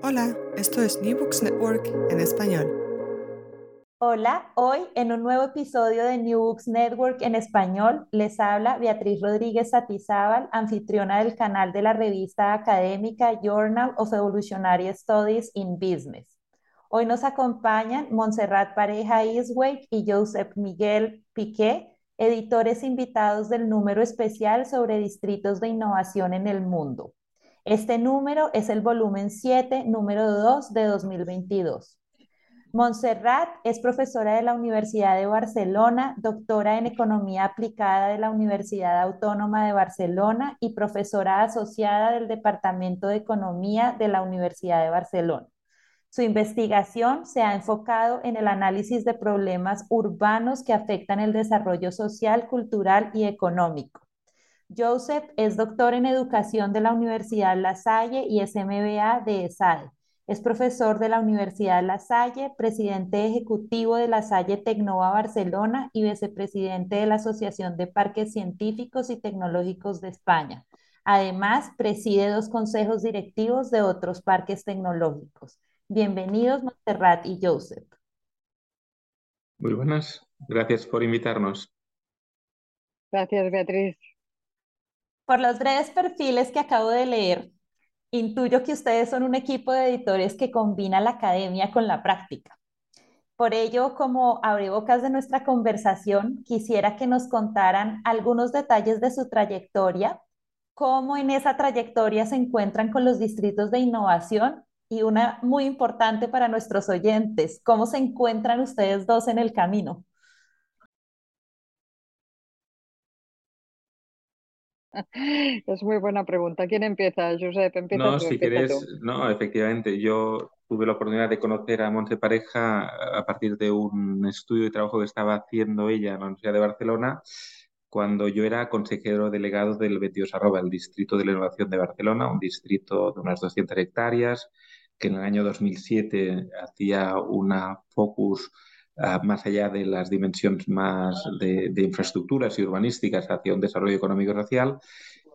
Hola, esto es New Books Network en español. Hola, hoy en un nuevo episodio de New Books Network en español les habla Beatriz Rodríguez Satizábal, anfitriona del canal de la revista académica Journal of Evolutionary Studies in Business. Hoy nos acompañan Montserrat Pareja Iswake y Joseph Miguel Piqué, editores invitados del número especial sobre distritos de innovación en el mundo. Este número es el volumen 7, número 2 de 2022. Montserrat es profesora de la Universidad de Barcelona, doctora en Economía Aplicada de la Universidad Autónoma de Barcelona y profesora asociada del Departamento de Economía de la Universidad de Barcelona. Su investigación se ha enfocado en el análisis de problemas urbanos que afectan el desarrollo social, cultural y económico. Joseph es doctor en educación de la Universidad La Salle y es MBA de ESADE. Es profesor de la Universidad La Salle, presidente ejecutivo de La Salle Tecnova Barcelona y vicepresidente de la Asociación de Parques Científicos y Tecnológicos de España. Además, preside dos consejos directivos de otros parques tecnológicos. Bienvenidos, Montserrat y Joseph. Muy buenas, gracias por invitarnos. Gracias, Beatriz. Por los breves perfiles que acabo de leer, intuyo que ustedes son un equipo de editores que combina la academia con la práctica. Por ello, como abrebocas de nuestra conversación, quisiera que nos contaran algunos detalles de su trayectoria, cómo en esa trayectoria se encuentran con los distritos de innovación y una muy importante para nuestros oyentes, cómo se encuentran ustedes dos en el camino. Es muy buena pregunta. ¿Quién empieza? Josep, empieza No, tú, si quieres, no, efectivamente, yo tuve la oportunidad de conocer a Montse Pareja a partir de un estudio de trabajo que estaba haciendo ella en la Universidad de Barcelona cuando yo era consejero delegado del 22 Arroba, el Distrito de la Innovación de Barcelona, un distrito de unas 200 hectáreas que en el año 2007 hacía una focus uh, más allá de las dimensiones más de, de, infraestructuras y urbanísticas hacia un desarrollo económico y social.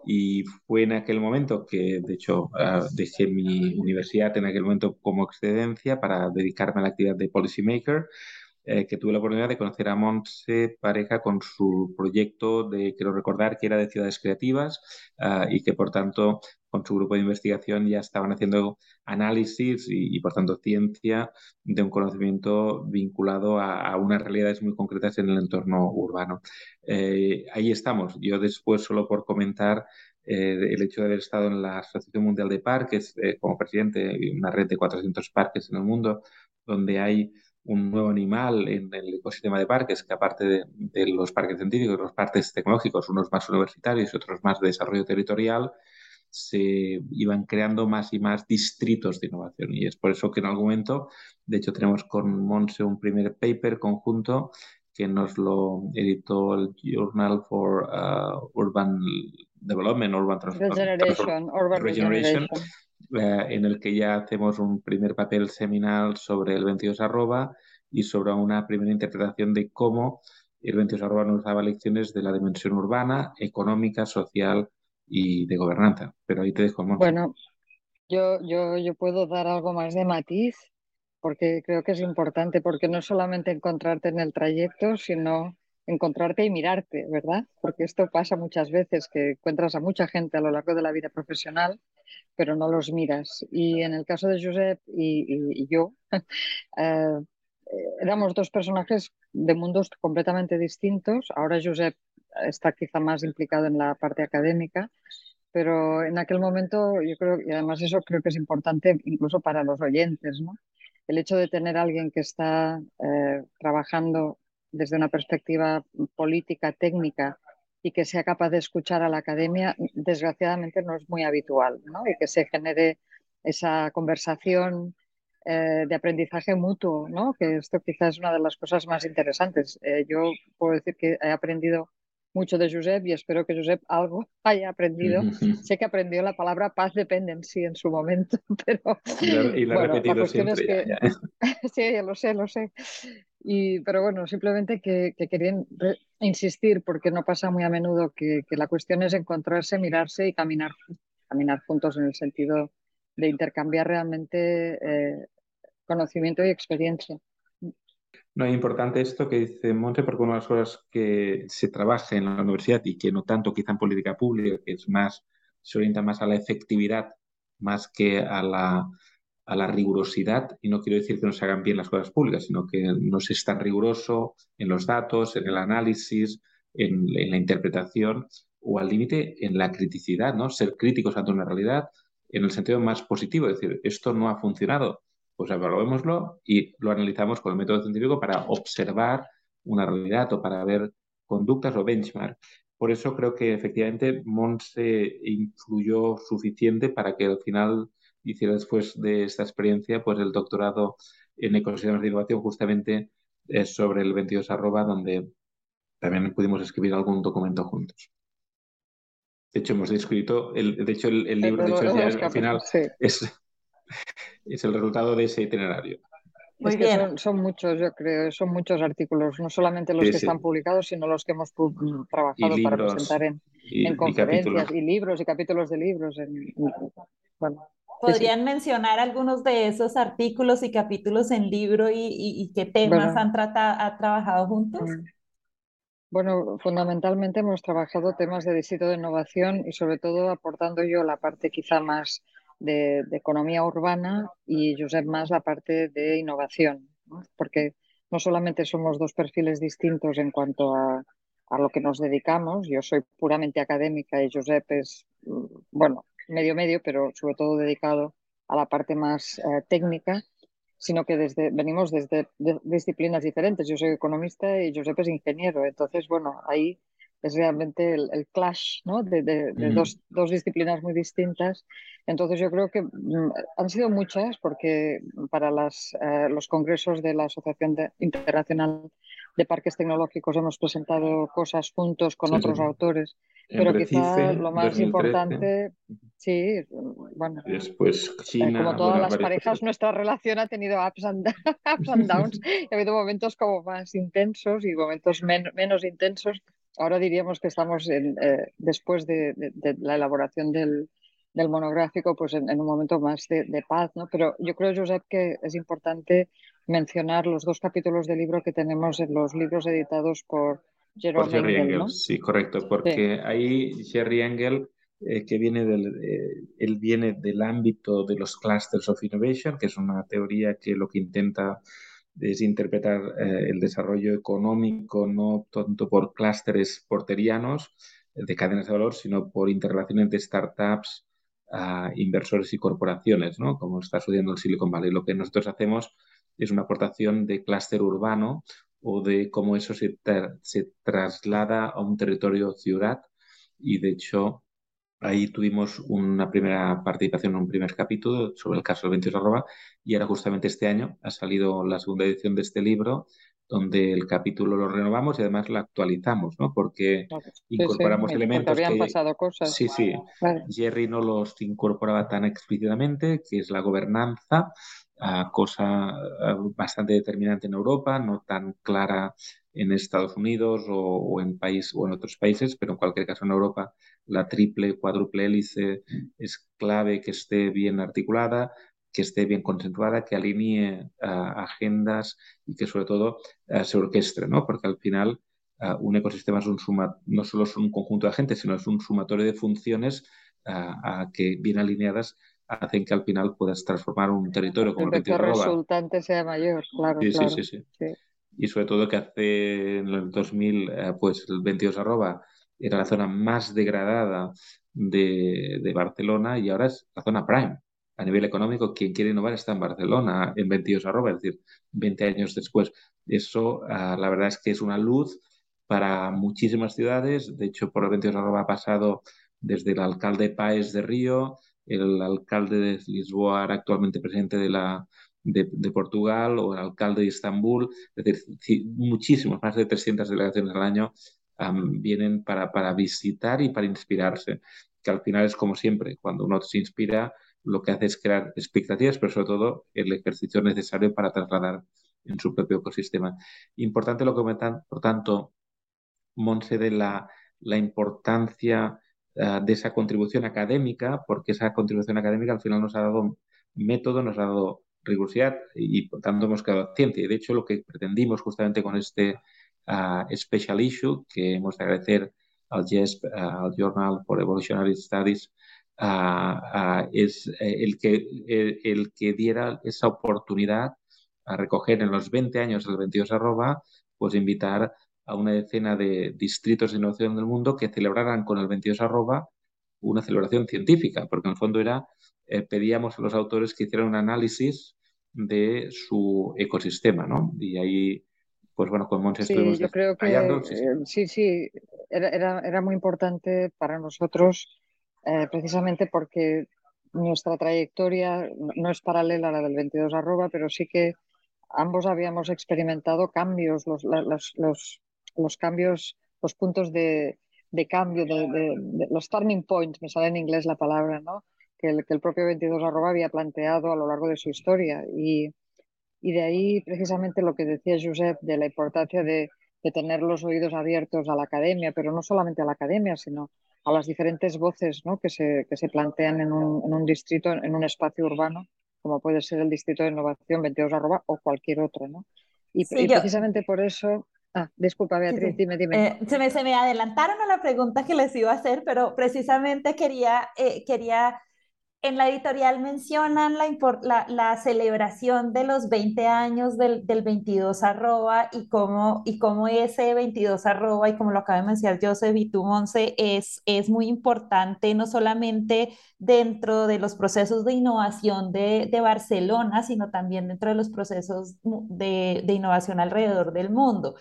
Y fue en aquel momento que, de hecho, uh, dejé mi universidad en aquel momento como excedencia para dedicarme a la actividad de policymaker eh, que tuve la oportunidad de conocer a Montse Pareja con su proyecto de, quiero recordar, que era de ciudades creativas uh, y que, por tanto, con su grupo de investigación ya estaban haciendo análisis y, por tanto, ciencia de un conocimiento vinculado a, unas realidades muy concretas en el entorno urbano. Eh, ahí estamos. Yo después, solo por comentar, eh, el hecho de haber estado en la Asociación Mundial de Parques eh, como presidente de una red de 400 parques en el mundo, donde hay un nuevo animal en el ecosistema de parques, que aparte de, de, los parques científicos, los parques tecnológicos, unos más universitarios y otros más de desarrollo territorial, se iban creando más y más distritos de innovación. Y es por eso que en algún momento, de hecho, tenemos con Monse un primer paper conjunto que nos lo editó el Journal for uh, Urban Development, Urban Regeneration, Urban Regeneration. Eh, en el que ya hacemos un primer papel seminal sobre el 22 arroba y sobre una primera interpretación de cómo el 22 arroba nos daba lecciones de la dimensión urbana, económica, social y de gobernanza. Pero ahí te dejo. Bueno, yo, yo, yo puedo dar algo más de matiz porque creo que es importante, porque no solamente encontrarte en el trayecto, sino encontrarte y mirarte, ¿verdad? Porque esto pasa muchas veces, que encuentras a mucha gente a lo largo de la vida profesional pero no los miras. Y en el caso de Josep y, yo, eh, éramos dos personajes de mundos completamente distintos. Ahora Josep está quizá más implicado en la parte académica, pero en aquel momento yo creo, y además eso creo que es importante incluso para los oyentes, ¿no? El hecho de tener alguien que está eh, trabajando desde una perspectiva política, técnica, y que sea capaz de escuchar a la academia, desgraciadamente no es muy habitual, ¿no? Y que se genere esa conversación eh, de aprendizaje mutuo, ¿no? Que esto quizás es una de las cosas más interesantes. Eh, yo puedo decir que he aprendido mucho de Josep y espero que Josep algo haya aprendido. sé que aprendió la palabra paz dependency en su momento, pero y lo, bueno, la cuestión es que sí, lo sé, lo sé. Y, pero bueno, simplemente que, que querían insistir, porque no pasa muy a menudo, que, que, la cuestión es encontrarse, mirarse y caminar, caminar juntos en el sentido de intercambiar realmente eh, conocimiento y experiencia. No, es importante esto que dice Monte, porque una de las cosas que se trabaja en la universidad y que no tanto quizá en política pública, que es más, se orienta más a la efectividad más que a la, a la rigurosidad, y no quiero decir que no se hagan bien las cosas públicas, sino que no se es tan riguroso en los datos, en el análisis, en, la interpretación o al límite en la criticidad, ¿no? Ser críticos ante una realidad en el sentido más positivo, es decir, esto no ha funcionado, pues evaluémoslo y lo analizamos con el método científico para observar una realidad o para ver conductas o benchmark. Por eso creo que efectivamente Monse influyó suficiente para que al final hiciera después de esta experiencia pues el doctorado en ecosistemas de innovación justamente eh, sobre el 22 arroba donde también pudimos escribir algún documento juntos. De hecho, hemos escrito, el, de hecho, el, libro, de hecho, al final es, es el resultado de ese itinerario. Muy bien. Son, muchos, yo creo, son muchos artículos, no solamente los que están publicados, sino los que hemos trabajado para presentar en, en conferencias y, libros y capítulos de libros. ¿Podrían mencionar algunos de esos artículos y capítulos en libro y, qué temas han tratado, trabajado juntos? Mm. Bueno, fundamentalmente hemos trabajado temas de distrito de innovación y sobre todo aportando yo la parte quizá más de, economía urbana y Josep más la parte de innovación, porque no solamente somos dos perfiles distintos en cuanto a, a, lo que nos dedicamos, yo soy puramente académica y Josep es, mm, bueno, medio medio, pero sobre todo dedicado a la parte más eh, técnica, sino que desde, venimos desde disciplinas diferentes. Yo soy economista y Josep es ingeniero, entonces, bueno, ahí es realmente el, clash ¿no? de, de, mm. dos, dos, disciplinas muy distintas. Entonces yo creo que mm, han sido muchas porque para las, eh, los congresos de la Asociación Internacional de Parques Tecnológicos hemos presentado cosas juntos con otros autores, pero quizá lo más importante, sí, bueno, después eh, como todas las parejas, nuestra relación ha tenido ups and, downs, y ha habido momentos como más intensos y momentos menos intensos, ahora diríamos que estamos en, eh, después de, la elaboración del, monográfico, pues en, un momento más de, paz, ¿no? Pero yo creo, Josep, que es importante mencionar los dos capítulos del libro que tenemos en los libros editados por Jerome Engel, ¿no? Sí, correcto, porque ahí Jerry Engel, eh, que viene del, eh, él viene del ámbito de los clusters of innovation, que es una teoría que lo que intenta es interpretar eh, el desarrollo económico no tanto por clústeres porterianos eh, de cadenas de valor, sino por interrelación entre startups, inversores y corporaciones, ¿no? como está sucediendo el Silicon Valley. Lo que nosotros hacemos es una aportación de clúster urbano o de cómo eso se, se traslada a un territorio ciudad y de hecho Ahí tuvimos una primera participación en un primer capítulo sobre el caso del 22 arroba y ahora justamente este año ha salido la segunda edición de este libro donde el capítulo lo renovamos y además lo actualizamos, ¿no? Porque incorporamos elementos porque habían pasado cosas. Sí, sí. Jerry no los incorporaba tan explícitamente, que es la gobernanza, cosa bastante determinante en Europa, no tan clara en Estados Unidos o, en país o en otros países, pero en cualquier caso en Europa la triple, cuádruple hélice es clave que esté bien articulada, que esté bien concentrada, que alinee agendas y que sobre todo se orquestre, ¿no? Porque al final un ecosistema es un suma, no solo es un conjunto de agentes, sino es un sumatorio de funciones a, que bien alineadas hacen que al final puedas transformar un territorio como el, el resultante sea mayor, claro. Sí, claro. Sí, sí, sí, Y sobre todo que hace en el 2000, eh, pues el 22 arroba era la zona más degradada de, de, Barcelona y ahora es la zona prime. A nivel económico, quien quiere innovar está en Barcelona, en 22 arroba, es decir, 20 años después. Eso, ah, la verdad es que es una luz para muchísimas ciudades. De hecho, por el 22 arroba ha pasado desde el alcalde Páez de Río, el alcalde de Lisboa, actualmente presidente de, la, de, Portugal, o el alcalde de Estambul. Es decir, muchísimos, más de 300 delegaciones al año vienen para, para visitar y para inspirarse, que al final es como siempre, cuando uno se inspira, lo que hace es crear expectativas, pero sobre todo el ejercicio necesario para trasladar en su propio ecosistema. Importante lo que comentan, por tanto, Monse, de la, la importancia uh, de esa contribución académica, porque esa contribución académica al final nos ha dado método, nos ha dado rigurosidad y por tanto hemos quedado ciencia. Y de hecho lo que pretendimos justamente con este uh, special issue, que hemos de agradecer al JESP, uh, al Journal for Evolutionary Studies, es el que, el, el, que diera esa oportunidad a recoger en los 20 años del 22 arroba, pues invitar a una decena de distritos de innovación del mundo que celebraran con el 22 arroba una celebración científica, porque en el fondo era, eh, pedíamos a los autores que hicieran un análisis de su ecosistema, ¿no? Y ahí, pues bueno, con Monse sí, yo creo que eh, sí, sí, era, era, era, muy importante para nosotros eh, precisamente porque nuestra trayectoria no es paralela a la del 22 arroba, pero sí que ambos habíamos experimentado cambios, los, los, los, los cambios, los puntos de, de cambio, de, de, los turning points, me sale en inglés la palabra, ¿no? Que, el, que el propio 22 arroba había planteado a lo largo de su historia. Y, y de ahí precisamente lo que decía Josep de la importancia de, de tener los oídos abiertos a la academia, pero no solamente a la academia, sino a las diferentes voces ¿no? que, se, que se plantean en un, en un distrito, en un espacio urbano, como puede ser el Distrito de Innovación 22 arroba o cualquier otro. ¿no? Y, y precisamente por eso Ah, disculpa Beatriz, dime, dime. Eh, se, me, se, me, adelantaron a la pregunta que les iba a hacer, pero precisamente quería, eh, quería en la editorial mencionan la, la, celebración de los 20 años del, del 22 arroba y cómo, y cómo ese 22 arroba y como lo acaba de mencionar Joseph y tú, Monse, es, es muy importante no solamente dentro de los procesos de innovación de, de Barcelona, sino también dentro de los procesos de, de innovación alrededor del mundo.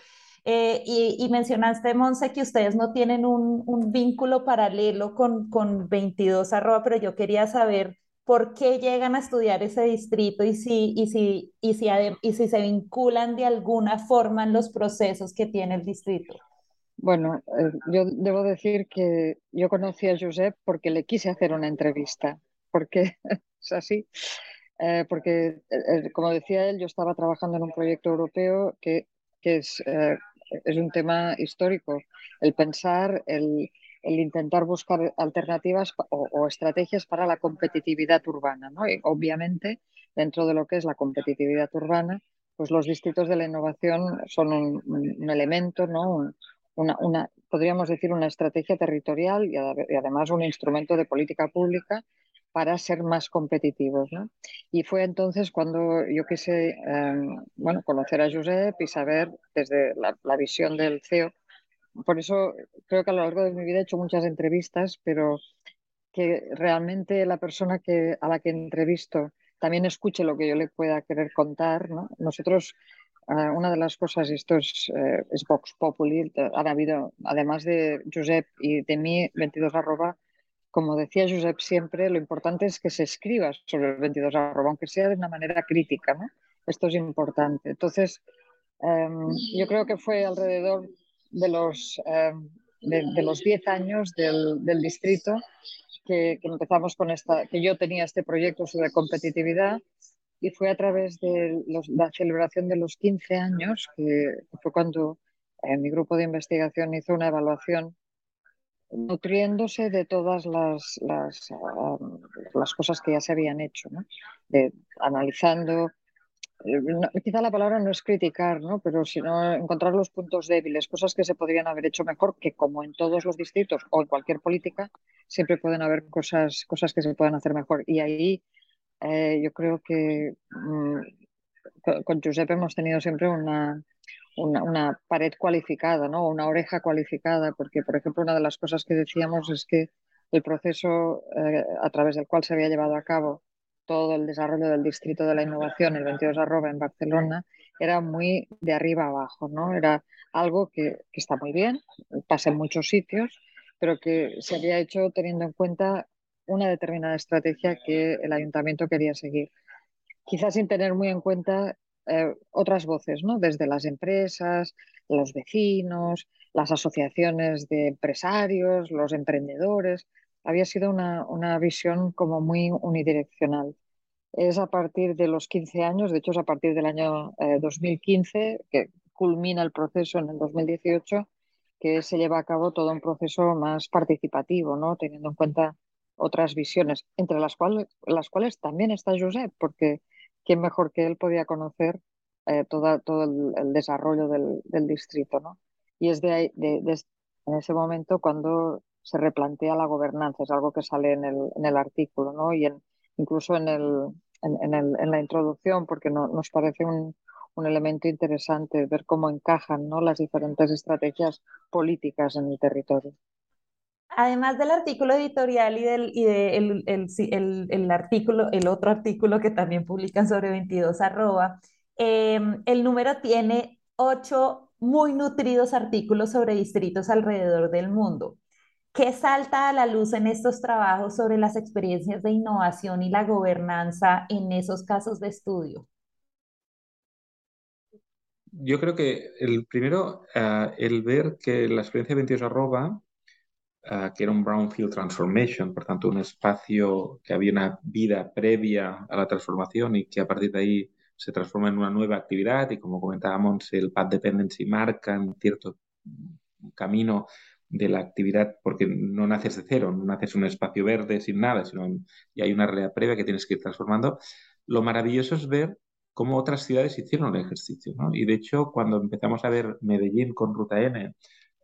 Eh, y, mencionaste, Monse, que ustedes no tienen un, un vínculo paralelo con, con 22 arroba, pero yo quería saber por qué llegan a estudiar ese distrito y si, y si, y si, y si se vinculan de alguna forma en los procesos que tiene el distrito. Bueno, eh, yo debo decir que yo conocí a Josep porque le quise hacer una entrevista, porque es así, eh, porque como decía él, yo estaba trabajando en un proyecto europeo que, que es es un tema histórico. El pensar, el, intentar buscar alternativas o, estrategias para la competitividad urbana. ¿no? Y obviamente, dentro de lo que es la competitividad urbana, pues los distritos de la innovación son un, elemento, ¿no? una, una, podríamos decir, una estrategia territorial y además un instrumento de política pública para ser más competitivos. ¿no? Y fue entonces cuando yo quise eh, bueno, conocer a Josep y saber desde la, la, visión del CEO. Por eso creo que a lo largo de mi vida he hecho muchas entrevistas, pero que realmente la persona que, a la que entrevisto también escuche lo que yo le pueda querer contar. ¿no? Nosotros, eh, una de las cosas, esto es, eh, es Vox Populi, han habido, además de Josep y de mí, 22 arroba, como decía Josep siempre, lo importante es que se escriba sobre el 22 arroba, aunque sea de una manera crítica, ¿no? Esto es importante. Entonces, em, yo creo que fue alrededor de los, em, de, los 10 años del, del distrito que, que, empezamos con esta, que yo tenía este proyecto sobre competitividad y fue a través de los, la celebración de los 15 años, que fue cuando eh, mi grupo de investigación hizo una evaluación nutriéndose de todas las, las, cosas que ya se habían hecho, de, analizando eh, quizá la palabra no es criticar, ¿no? pero sino encontrar los puntos débiles, cosas que se podrían haber hecho mejor, que como en todos los distritos o en cualquier política, siempre pueden haber cosas, cosas que se puedan hacer mejor. Y ahí eh, yo creo que mm, con Giuseppe hemos tenido siempre una, una, pared cualificada, ¿no? una oreja cualificada, porque, por ejemplo, una de las cosas que decíamos es que el proceso eh, a través del cual se había llevado a cabo todo el desarrollo del Distrito de la Innovación, el 22 arroba en Barcelona, era muy de arriba abajo, ¿no? Era algo que, que está muy bien, pasa en muchos sitios, pero que se había hecho teniendo en cuenta una determinada estrategia que el ayuntamiento quería seguir. Quizás sin tener muy en cuenta eh, otras voces, ¿no? Desde las empresas, los vecinos, las asociaciones de empresarios, los emprendedores había sido una, una visión como muy unidireccional. Es a partir de los 15 años, de hecho es a partir del año 2015, eh, que culmina el proceso en el 2018, que se lleva a cabo todo un proceso más participativo, ¿no? teniendo en cuenta otras visiones, entre las cuales, las cuales también está Josep, porque quién mejor que él podía conocer eh, todo el, desarrollo del, distrito. ¿no? Y es de, ahí, de, en ese momento cuando se replantea la gobernanza, es algo que sale en el, en el artículo, ¿no? Y en, incluso en, el, en, el, en, la introducción, porque no, nos parece un, un, elemento interesante ver cómo encajan ¿no? las diferentes estrategias políticas en el territorio. Además del artículo editorial y del y de el, el, el, artículo, el otro artículo que también publican sobre 22 arroba, em, el número tiene ocho muy nutridos artículos sobre distritos alrededor del mundo. ¿Qué salta a la luz en estos trabajos sobre las experiencias de innovación y la gobernanza en esos casos de estudio? Yo creo que el primero, uh, el ver que la experiencia 22 arroba, uh, que era un brownfield transformation, por tanto un espacio que había una vida previa a la transformación y que a partir de ahí se transforma en una nueva actividad y como comentábamos, el Path Dependency marca en cierto camino de la actividad, porque no naces de cero, no naces un espacio verde sin nada, sino y hay una realidad previa que tienes que ir transformando. Lo maravilloso es ver cómo otras ciudades hicieron el ejercicio. ¿no? Y de hecho, cuando empezamos a ver Medellín con Ruta N,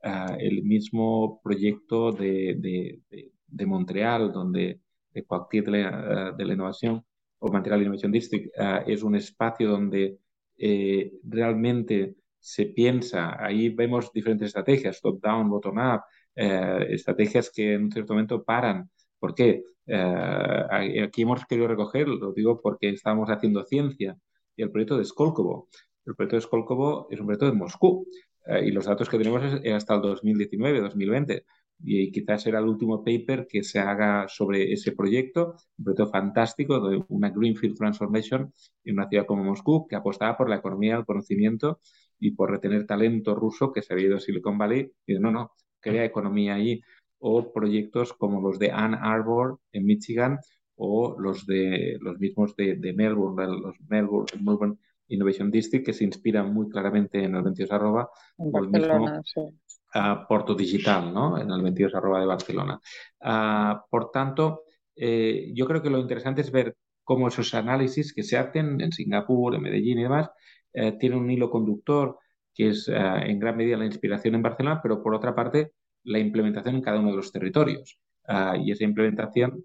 uh, el mismo proyecto de, de, de, Montreal, donde de Coactier de, la, de la Innovación o Montreal Innovation District uh, es un espacio donde eh, realmente se piensa, ahí vemos diferentes estrategias, top-down, bottom-up, eh, estrategias que en un cierto momento paran. ¿Por qué? Eh, aquí hemos querido recoger, lo digo porque estamos haciendo ciencia, y el proyecto de Skolkovo. El proyecto de Skolkovo es un proyecto de Moscú, eh, y los datos que tenemos es, hasta el 2019, 2020 y quizás será el último paper que se haga sobre ese proyecto, un proyecto fantástico de una Greenfield Transformation en una ciudad como Moscú que apostaba por la economía del conocimiento y por retener talento ruso que se había ido a Silicon Valley y no, no, crea economía ahí. O proyectos como los de Ann Arbor en Michigan o los de los mismos de, Melbourne, los Melbourne, Innovation District, que se inspiran muy claramente en el 22 arroba, o el mismo uh, Porto Digital, ¿no? en el 22 arroba de Barcelona. Uh, por tanto, eh, yo creo que lo interesante es ver cómo esos análisis que se hacen en Singapur, en Medellín y demás, eh, tiene un hilo conductor que es eh, en gran medida la inspiración en Barcelona, pero por otra parte la implementación en cada uno de los territorios. Ah, y esa implementación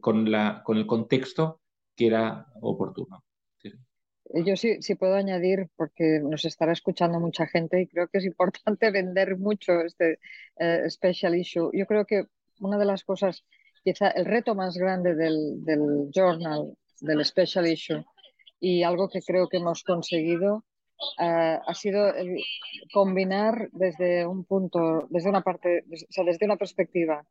con, la, con el contexto que era oportuno. Yo sí, sí puedo añadir, porque nos estará escuchando mucha gente y creo que es importante vender mucho este eh, special issue. Yo creo que una de las cosas, quizá el reto más grande del, del journal, del special issue, y algo que creo que hemos conseguido uh, ha sido el combinar desde un punto, desde una parte, o sea, desde una perspectiva,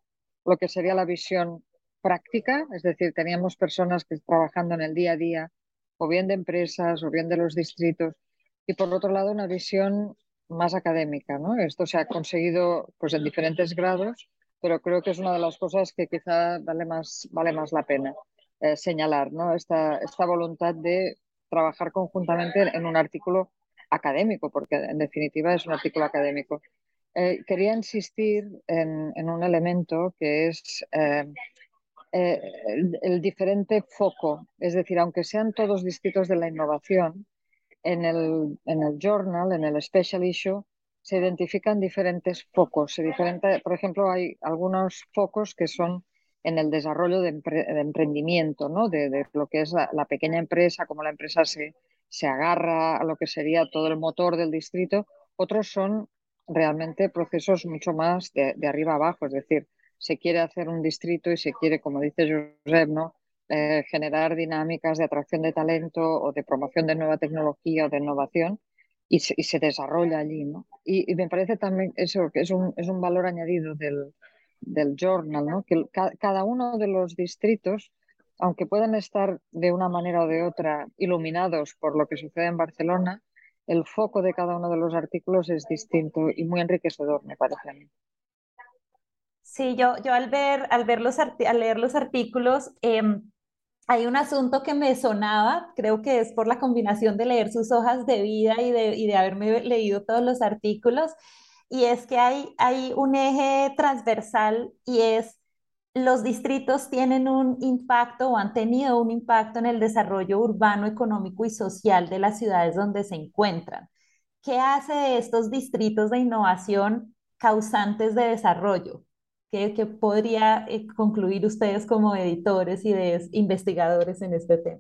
lo que sería la visión práctica, es decir, teníamos personas que trabajando en el día a día, o bien de empresas, o bien de los distritos, y por otro lado una visión más académica, ¿no? Esto se ha conseguido pues en diferentes grados, pero creo que es una de las cosas que quizá vale más, vale más la pena. Eh, señalar ¿no? esta, esta voluntad de trabajar conjuntamente en un artículo académico, porque en definitiva es un artículo académico. Eh, quería insistir en, un elemento que es eh, eh, el, diferente foco. Es decir, aunque sean todos distritos de la innovación, en el, en el journal, en el special issue, se identifican diferentes focos. Se por ejemplo, hay algunos focos que son en el desarrollo de, emprendimiento, ¿no? de, lo que es la, pequeña empresa, cómo la empresa se, se agarra a lo que sería todo el motor del distrito. Otros son realmente procesos mucho más de, de arriba abajo, es decir, se quiere hacer un distrito y se quiere, como dice Josep, ¿no? Eh, generar dinámicas de atracción de talento o de promoción de nueva tecnología o de innovación y se, desarrolla allí. ¿no? Y, me parece también eso, que es un, es un valor añadido del, del journal, ¿no? que cada uno de los distritos, aunque puedan estar de una manera o de otra iluminados por lo que sucede en Barcelona, el foco de cada uno de los artículos es distinto y muy enriquecedor, me parece a mí. Sí, yo, yo al, ver, al, ver los al leer los artículos, em, hay un asunto que me sonaba, creo que es por la combinación de leer sus hojas de vida y de, y de haberme leído todos los artículos, y es que hay, hay un eje transversal y es los distritos tienen un impacto o han tenido un impacto en el desarrollo urbano, económico y social de las ciudades donde se encuentran. ¿Qué hace estos distritos de innovación causantes de desarrollo? ¿Qué, podría eh, concluir ustedes como editores y investigadores en este tema?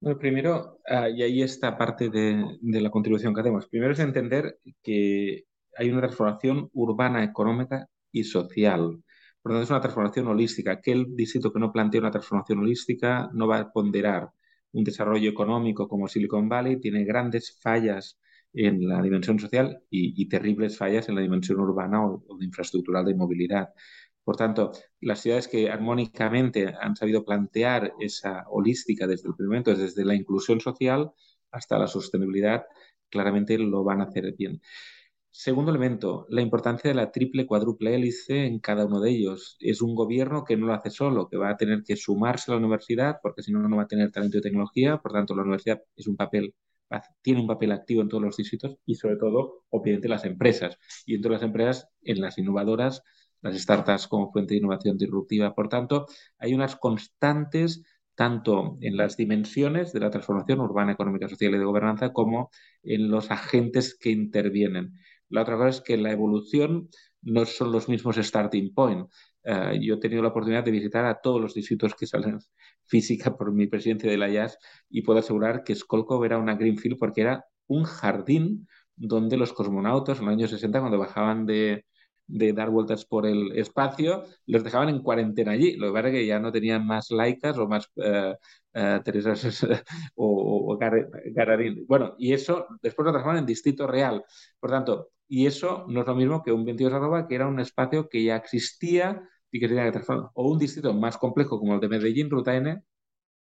Bueno, primero, ah, y ahí está parte de, de, la contribución que hacemos. Primero es entender que hay una transformación urbana, económica y social. Por lo tanto, es una transformación holística. Aquel distrito que no plantea una transformación holística no va a ponderar un desarrollo económico como Silicon Valley, tiene grandes fallas en la dimensión social y, terribles fallas en la dimensión urbana o, de infraestructural de movilidad. Por tanto, las ciudades que armónicamente han sabido plantear esa holística desde el primer momento, desde la inclusión social hasta la sostenibilidad, claramente lo van a hacer bien. Segundo elemento, la importancia de la triple cuádruple hélice en cada uno de ellos. Es un gobierno que no lo hace solo, que va a tener que sumarse a la universidad, porque si no, no va a tener talento y tecnología. Por tanto, la universidad es un papel tiene un papel activo en todos los distritos y sobre todo, obviamente, las empresas. Y entre las empresas, en las innovadoras, las startups como fuente de innovación disruptiva. Por tanto, hay unas constantes tanto en las dimensiones de la transformación urbana, económica, social y de gobernanza, como en los agentes que intervienen. La otra cosa es que la evolución no son los mismos starting point. Eh, yo he tenido la oportunidad de visitar a todos los distritos que salen física por mi presidencia de la IAS y puedo asegurar que Skolkov era una Greenfield porque era un jardín donde los cosmonautas en los años 60 cuando bajaban de, dar vueltas por el espacio, los dejaban en cuarentena allí. Lo que pasa es que ya no tenían más laicas o más uh, Teresas o, o Garadín. Bueno, y eso después lo transformaron en distrito real. Por tanto, y eso no es lo mismo que un 22 arroba, que era un espacio que ya existía y que tenía que transformar. O un distrito más complejo como el de Medellín, Ruta N,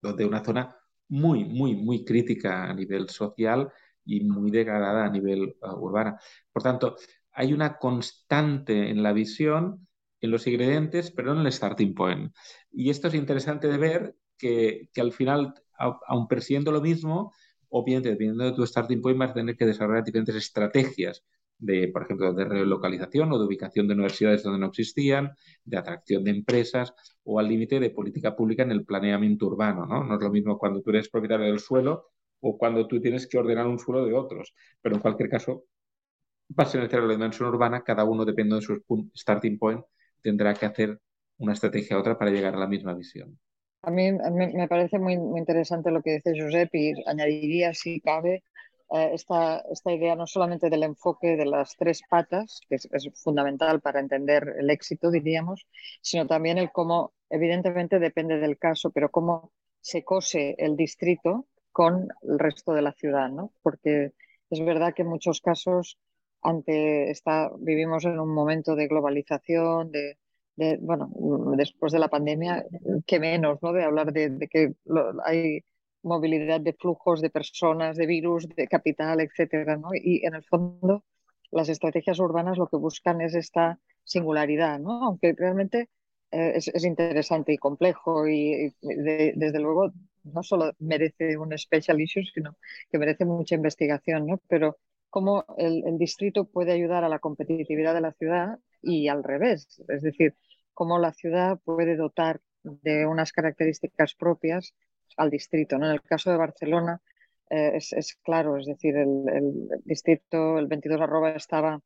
donde una zona muy, muy, muy crítica a nivel social y muy degradada a nivel uh, urbana. Por tanto, hay una constante en la visión, en los ingredientes, pero en el starting point. Y esto es interesante de ver que, que al final, aun persiguiendo lo mismo, obviamente, dependiendo de tu starting point, vas a tener que desarrollar diferentes estrategias de, por ejemplo, de relocalización o de ubicación de universidades donde no existían, de atracción de empresas o al límite de política pública en el planeamiento urbano. ¿no? no es lo mismo cuando tú eres propietario del suelo o cuando tú tienes que ordenar un suelo de otros. Pero en cualquier caso, para ser la dimensión urbana, cada uno, depende de su starting point, tendrá que hacer una estrategia a otra para llegar a la misma visión. A mí, me parece muy, muy, interesante lo que dice Josep y añadiría, si cabe, esta, esta, idea no solamente del enfoque de las tres patas, que es, fundamental para entender el éxito, diríamos, sino también el cómo, evidentemente depende del caso, pero cómo se cose el distrito con el resto de la ciudad, ¿no? Porque es verdad que en muchos casos ante esta, vivimos en un momento de globalización, de, bueno, después de la pandemia, que menos, ¿no? De hablar de, de que hay movilidad de flujos de personas, de virus, de capital, etcétera, ¿no? Y en el fondo las estrategias urbanas lo que buscan es esta singularidad, ¿no? Aunque realmente eh, es, interesante y complejo y, desde luego no solo merece un special issue, sino que merece mucha investigación, ¿no? Pero cómo el, el distrito puede ayudar a la competitividad de la ciudad y al revés, es decir, cómo la ciudad puede dotar de unas características propias al distrito. ¿no? En el caso de Barcelona eh, es, claro, es decir, el, distrito, el 22 arroba estaba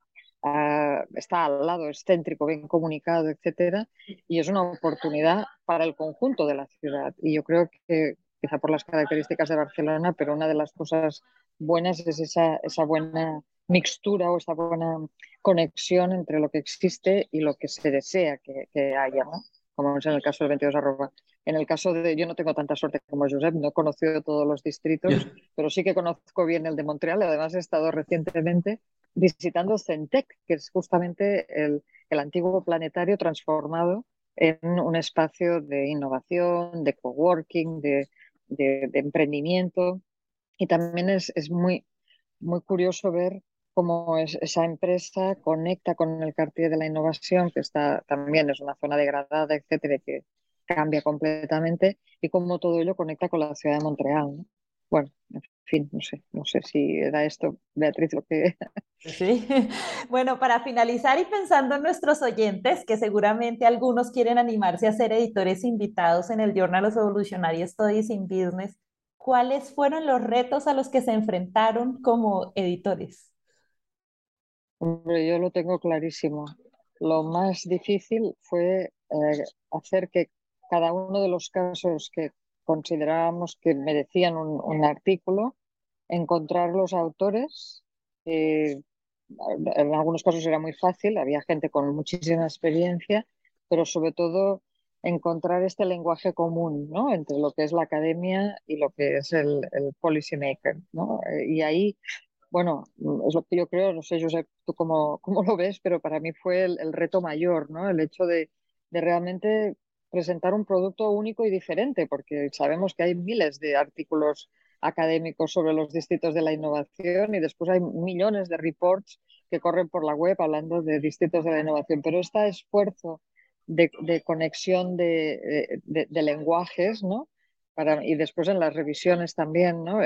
ah, está al lado, es céntrico, bien comunicado, etcétera, y es una oportunidad para el conjunto de la ciudad. Y yo creo que, quizá por las características de Barcelona, pero una de las cosas buenas es esa, esa buena mixtura o esa buena conexión entre lo que existe y lo que se desea que, haya, ¿no? como es en el caso del 22 arroba. En el caso de, yo no tengo tanta suerte como Josep, no he conocido todos los distritos, pero sí que conozco bien el de Montreal. Además, he estado recientemente visitando Centec, que es justamente el, el antiguo planetario transformado en un espacio de innovación, de coworking, de, de, de emprendimiento. Y también es, es, muy, muy curioso ver cómo es, esa empresa conecta con el cartier de la innovación, que está también es una zona degradada, etcétera, que cambia completamente, y cómo todo ello conecta con la ciudad de Montreal. Bueno, en fin, no sé, no sé si era esto, Beatriz, lo que... Sí, bueno, para finalizar y pensando en nuestros oyentes, que seguramente algunos quieren animarse a ser editores invitados en el Journal of Evolutionary Studies in Business, ¿cuáles fueron los retos a los que se enfrentaron como editores? Hombre, yo lo tengo clarísimo. Lo más difícil fue eh, hacer que cada uno de los casos que considerábamos que merecían un, artículo, encontrar los autores. en algunos casos era muy fácil, había gente con muchísima experiencia, pero sobre todo encontrar este lenguaje común ¿no? entre lo que es la academia y lo que es el, el policy maker. ¿no? Y ahí bueno, es lo que yo creo, no sé, Josep, tú cómo, cómo lo ves, pero para mí fue el, reto mayor, ¿no? El hecho de, realmente presentar un producto único y diferente, porque sabemos que hay miles de artículos académicos sobre los distritos de la innovación y después hay millones de reports que corren por la web hablando de distritos de la innovación, pero este esfuerzo de, conexión de, de, lenguajes, ¿no? y después en las revisiones también, ¿no?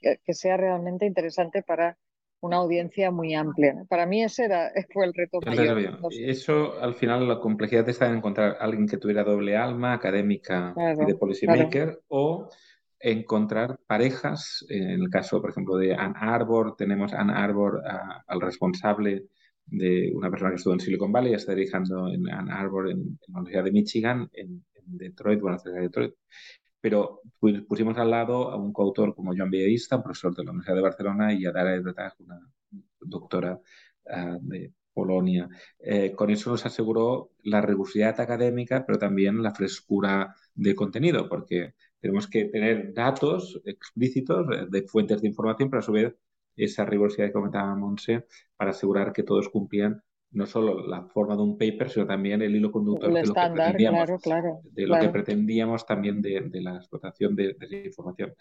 que, sea realmente interesante para una audiencia muy amplia. Para mí ese era, fue el reto mayor. Eso, al final, la complejidad está en encontrar a alguien que tuviera doble alma, académica y de policymaker, o encontrar parejas, en el caso, por ejemplo, de Ann Arbor, tenemos Ann Arbor al responsable de una persona que estuvo en Silicon Valley, está dirigiendo en Ann Arbor, en, la Universidad de Michigan, en, en Detroit, bueno, cerca de Detroit, pero pusimos al lado a un coautor como Joan Villarista, un profesor de la Universidad de Barcelona, y a Dara Edretag, una doctora uh, de Polonia. Eh, con eso nos aseguró la rigurosidad académica, pero también la frescura de contenido, porque tenemos que tener datos explícitos de fuentes de información, pero a su vez esa rigurosidad que comentaba Monse para asegurar que todos cumplían no solo la forma de un paper, sino también el hilo conductor de, lo que pretendíamos, de lo que pretendíamos también de, la explotación de, esa información.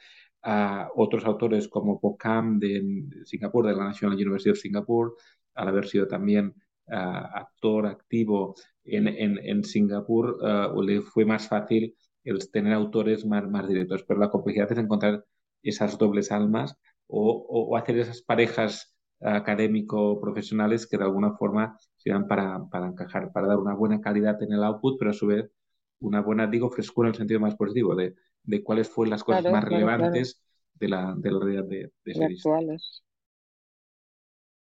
A otros autores como Pocam de Singapur, de la National University of Singapore, al haber sido también actor activo en, en, Singapur, le fue más fácil el tener autores más, más directos, pero la complejidad es encontrar esas dobles almas o, o hacer esas parejas académico-profesionales que de alguna forma sirvan para, para encajar, para dar una buena calidad en el output, pero a su vez una buena, digo, frescura en el sentido más positivo, de, de cuáles fueron las cosas más relevantes de la, de la realidad de, de actuales.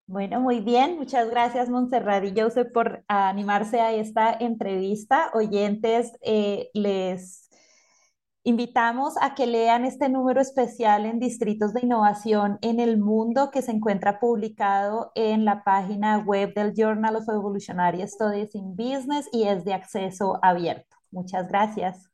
Bueno, muy bien. Muchas gracias, Montserrat y Joseph, por animarse a esta entrevista. Oyentes, eh, les Invitamos a que lean este número especial en Distritos de Innovación en el Mundo que se encuentra publicado en la página web del Journal of Evolutionary Studies in Business y es de acceso abierto. Muchas gracias.